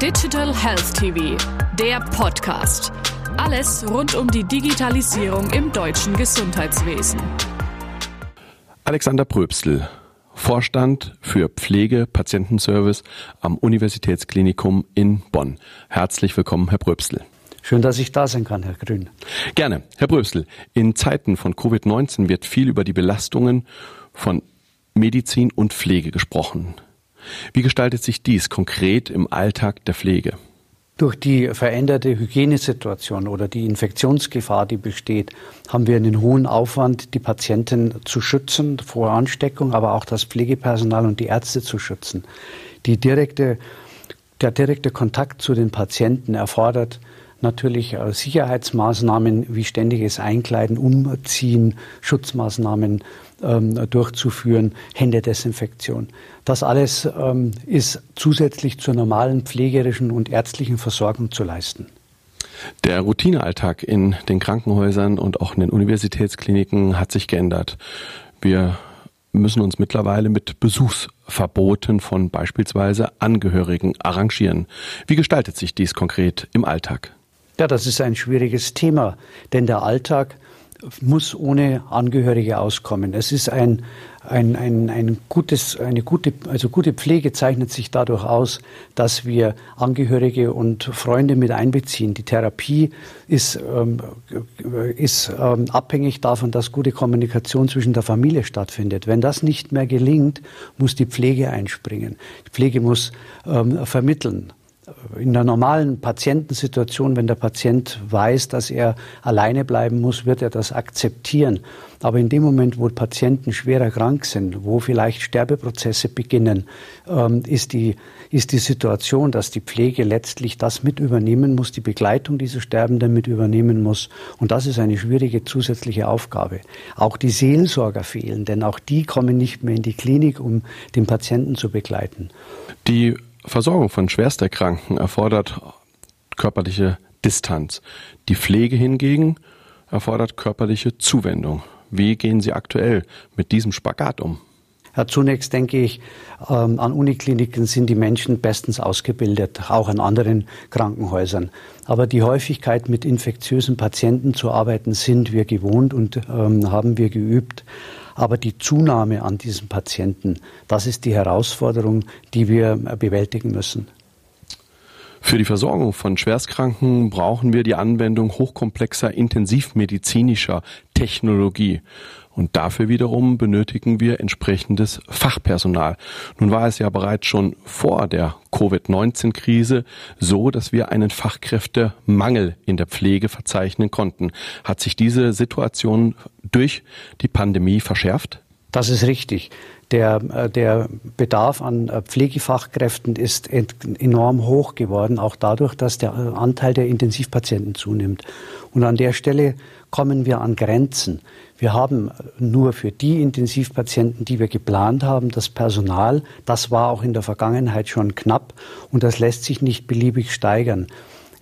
Digital Health TV, der Podcast. Alles rund um die Digitalisierung im deutschen Gesundheitswesen. Alexander Pröbstl, Vorstand für Pflege, Patientenservice am Universitätsklinikum in Bonn. Herzlich willkommen, Herr Pröbstl. Schön, dass ich da sein kann, Herr Grün. Gerne. Herr Brösel, in Zeiten von Covid-19 wird viel über die Belastungen von Medizin und Pflege gesprochen. Wie gestaltet sich dies konkret im Alltag der Pflege? Durch die veränderte Hygienesituation oder die Infektionsgefahr, die besteht, haben wir einen hohen Aufwand, die Patienten zu schützen vor Ansteckung, aber auch das Pflegepersonal und die Ärzte zu schützen. Die direkte, der direkte Kontakt zu den Patienten erfordert natürlich äh, Sicherheitsmaßnahmen wie ständiges Einkleiden, Umziehen, Schutzmaßnahmen ähm, durchzuführen, Händedesinfektion. Das alles ähm, ist zusätzlich zur normalen pflegerischen und ärztlichen Versorgung zu leisten. Der Routinealltag in den Krankenhäusern und auch in den Universitätskliniken hat sich geändert. Wir müssen uns mittlerweile mit Besuchsverboten von beispielsweise Angehörigen arrangieren. Wie gestaltet sich dies konkret im Alltag? Ja, das ist ein schwieriges Thema, denn der Alltag muss ohne Angehörige auskommen. Es ist ein, ein, ein, ein gutes, eine gute, also gute Pflege zeichnet sich dadurch aus, dass wir Angehörige und Freunde mit einbeziehen. Die Therapie ist, ähm, ist ähm, abhängig davon, dass gute Kommunikation zwischen der Familie stattfindet. Wenn das nicht mehr gelingt, muss die Pflege einspringen. Die Pflege muss ähm, vermitteln in der normalen Patientensituation, wenn der Patient weiß, dass er alleine bleiben muss, wird er das akzeptieren. Aber in dem Moment, wo Patienten schwerer krank sind, wo vielleicht Sterbeprozesse beginnen, ähm, ist, die, ist die Situation, dass die Pflege letztlich das mit übernehmen muss, die Begleitung dieser Sterbenden mit übernehmen muss. Und das ist eine schwierige zusätzliche Aufgabe. Auch die Seelsorger fehlen, denn auch die kommen nicht mehr in die Klinik, um den Patienten zu begleiten. Die Versorgung von Schwersterkranken erfordert körperliche Distanz. Die Pflege hingegen erfordert körperliche Zuwendung. Wie gehen Sie aktuell mit diesem Spagat um? Ja, zunächst denke ich, ähm, an Unikliniken sind die Menschen bestens ausgebildet, auch an anderen Krankenhäusern. Aber die Häufigkeit, mit infektiösen Patienten zu arbeiten, sind wir gewohnt und ähm, haben wir geübt. Aber die Zunahme an diesen Patienten, das ist die Herausforderung, die wir bewältigen müssen. Für die Versorgung von Schwerstkranken brauchen wir die Anwendung hochkomplexer intensivmedizinischer Technologie. Und dafür wiederum benötigen wir entsprechendes Fachpersonal. Nun war es ja bereits schon vor der Covid-19-Krise so, dass wir einen Fachkräftemangel in der Pflege verzeichnen konnten. Hat sich diese Situation durch die Pandemie verschärft? Das ist richtig. Der, äh, der Bedarf an äh, Pflegefachkräften ist enorm hoch geworden, auch dadurch, dass der äh, Anteil der Intensivpatienten zunimmt. Und an der Stelle kommen wir an Grenzen. Wir haben nur für die Intensivpatienten, die wir geplant haben, das Personal. Das war auch in der Vergangenheit schon knapp und das lässt sich nicht beliebig steigern.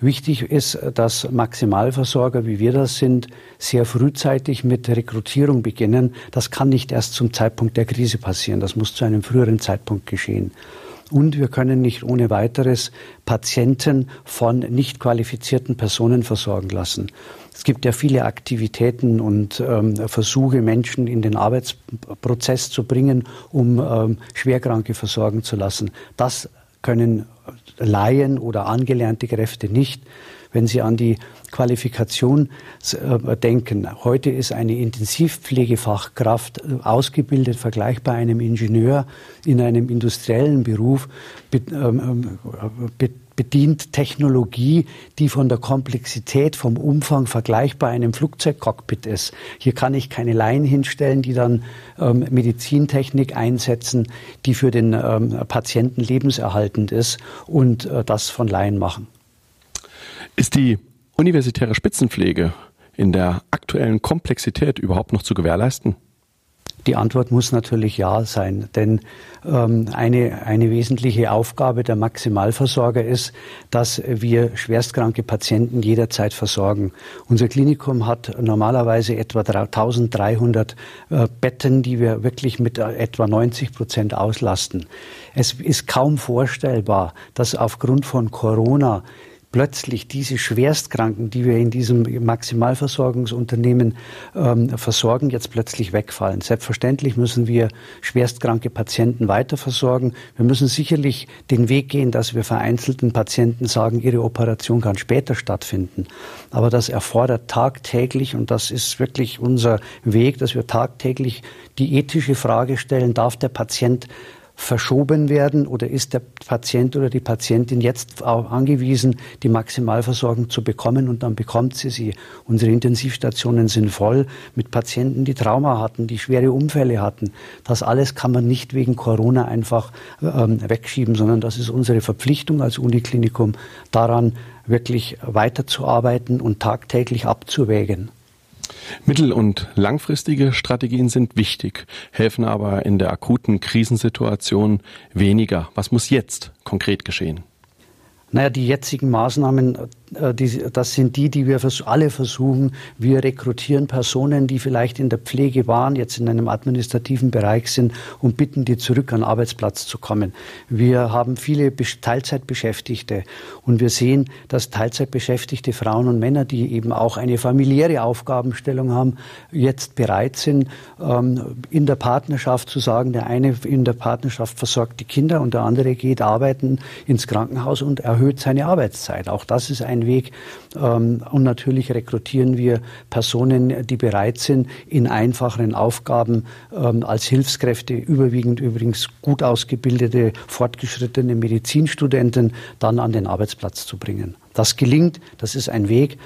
Wichtig ist, dass Maximalversorger, wie wir das sind, sehr frühzeitig mit Rekrutierung beginnen. Das kann nicht erst zum Zeitpunkt der Krise passieren. Das muss zu einem früheren Zeitpunkt geschehen. Und wir können nicht ohne weiteres Patienten von nicht qualifizierten Personen versorgen lassen. Es gibt ja viele Aktivitäten und ähm, Versuche, Menschen in den Arbeitsprozess zu bringen, um ähm, Schwerkranke versorgen zu lassen. Das können Laien oder angelernte Kräfte nicht. Wenn Sie an die Qualifikation äh, denken, heute ist eine Intensivpflegefachkraft äh, ausgebildet, vergleichbar einem Ingenieur in einem industriellen Beruf, ähm, äh, bedient Technologie, die von der Komplexität, vom Umfang vergleichbar einem Flugzeugcockpit ist. Hier kann ich keine Laien hinstellen, die dann ähm, Medizintechnik einsetzen, die für den ähm, Patienten lebenserhaltend ist und äh, das von Laien machen. Ist die universitäre Spitzenpflege in der aktuellen Komplexität überhaupt noch zu gewährleisten? Die Antwort muss natürlich ja sein, denn ähm, eine, eine wesentliche Aufgabe der Maximalversorger ist, dass wir schwerstkranke Patienten jederzeit versorgen. Unser Klinikum hat normalerweise etwa 1300 äh, Betten, die wir wirklich mit äh, etwa 90 Prozent auslasten. Es ist kaum vorstellbar, dass aufgrund von Corona plötzlich diese Schwerstkranken, die wir in diesem Maximalversorgungsunternehmen ähm, versorgen, jetzt plötzlich wegfallen. Selbstverständlich müssen wir schwerstkranke Patienten weiter versorgen. Wir müssen sicherlich den Weg gehen, dass wir vereinzelten Patienten sagen, ihre Operation kann später stattfinden. Aber das erfordert tagtäglich, und das ist wirklich unser Weg, dass wir tagtäglich die ethische Frage stellen, darf der Patient verschoben werden oder ist der Patient oder die Patientin jetzt auch angewiesen, die Maximalversorgung zu bekommen und dann bekommt sie sie. Unsere Intensivstationen sind voll mit Patienten, die Trauma hatten, die schwere Unfälle hatten. Das alles kann man nicht wegen Corona einfach ähm, wegschieben, sondern das ist unsere Verpflichtung als Uniklinikum, daran wirklich weiterzuarbeiten und tagtäglich abzuwägen. Mittel- und langfristige Strategien sind wichtig, helfen aber in der akuten Krisensituation weniger. Was muss jetzt konkret geschehen? Naja, die jetzigen Maßnahmen die, das sind die, die wir alle versuchen. Wir rekrutieren Personen, die vielleicht in der Pflege waren, jetzt in einem administrativen Bereich sind und bitten die zurück an den Arbeitsplatz zu kommen. Wir haben viele Teilzeitbeschäftigte und wir sehen, dass Teilzeitbeschäftigte Frauen und Männer, die eben auch eine familiäre Aufgabenstellung haben, jetzt bereit sind, ähm, in der Partnerschaft zu sagen, der eine in der Partnerschaft versorgt die Kinder und der andere geht arbeiten ins Krankenhaus und erhöht seine Arbeitszeit. Auch das ist ein ein Weg. Ähm, und natürlich rekrutieren wir Personen, die bereit sind, in einfacheren Aufgaben ähm, als Hilfskräfte, überwiegend übrigens gut ausgebildete, fortgeschrittene Medizinstudenten, dann an den Arbeitsplatz zu bringen. Das gelingt, das ist ein Weg.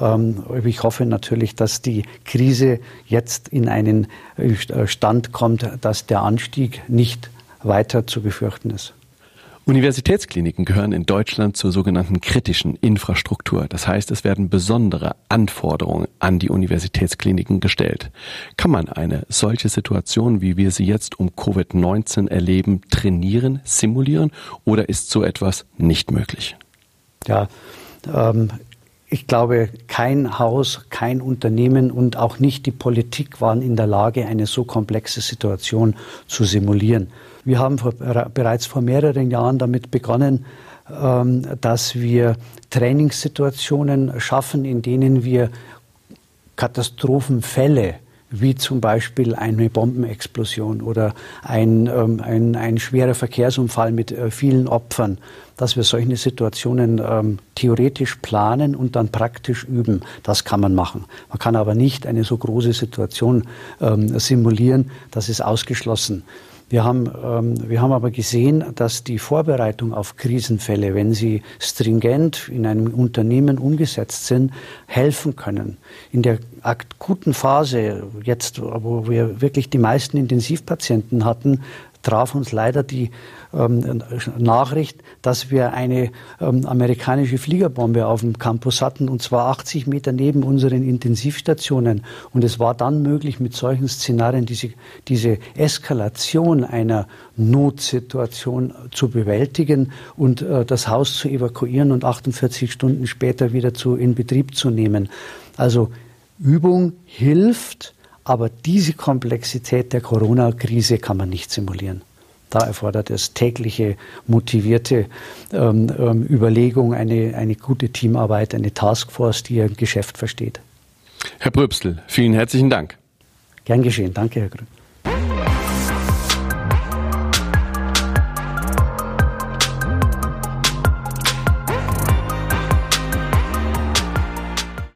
Ähm, ich hoffe natürlich, dass die Krise jetzt in einen äh, Stand kommt, dass der Anstieg nicht weiter zu befürchten ist. Universitätskliniken gehören in Deutschland zur sogenannten kritischen Infrastruktur. Das heißt, es werden besondere Anforderungen an die Universitätskliniken gestellt. Kann man eine solche Situation, wie wir sie jetzt um Covid-19 erleben, trainieren, simulieren oder ist so etwas nicht möglich? Ja, ähm, ich glaube, kein Haus, kein Unternehmen und auch nicht die Politik waren in der Lage, eine so komplexe Situation zu simulieren. Wir haben vor, bereits vor mehreren Jahren damit begonnen, ähm, dass wir Trainingssituationen schaffen, in denen wir Katastrophenfälle wie zum Beispiel eine Bombenexplosion oder ein, ähm, ein, ein schwerer Verkehrsunfall mit äh, vielen Opfern, dass wir solche Situationen ähm, theoretisch planen und dann praktisch üben. Das kann man machen. Man kann aber nicht eine so große Situation ähm, simulieren. Das ist ausgeschlossen. Wir haben, ähm, wir haben aber gesehen, dass die Vorbereitung auf Krisenfälle, wenn sie stringent in einem Unternehmen umgesetzt sind, helfen können. In der akuten Phase, jetzt, wo wir wirklich die meisten Intensivpatienten hatten, traf uns leider die ähm, Nachricht, dass wir eine ähm, amerikanische Fliegerbombe auf dem Campus hatten, und zwar 80 Meter neben unseren Intensivstationen. Und es war dann möglich, mit solchen Szenarien diese, diese Eskalation einer Notsituation zu bewältigen und äh, das Haus zu evakuieren und 48 Stunden später wieder zu, in Betrieb zu nehmen. Also Übung hilft, aber diese Komplexität der Corona-Krise kann man nicht simulieren. Da erfordert es tägliche, motivierte ähm, ähm, Überlegung, eine, eine gute Teamarbeit, eine Taskforce, die ihr Geschäft versteht. Herr Bröbstel, vielen herzlichen Dank. Gern geschehen. Danke, Herr Grün.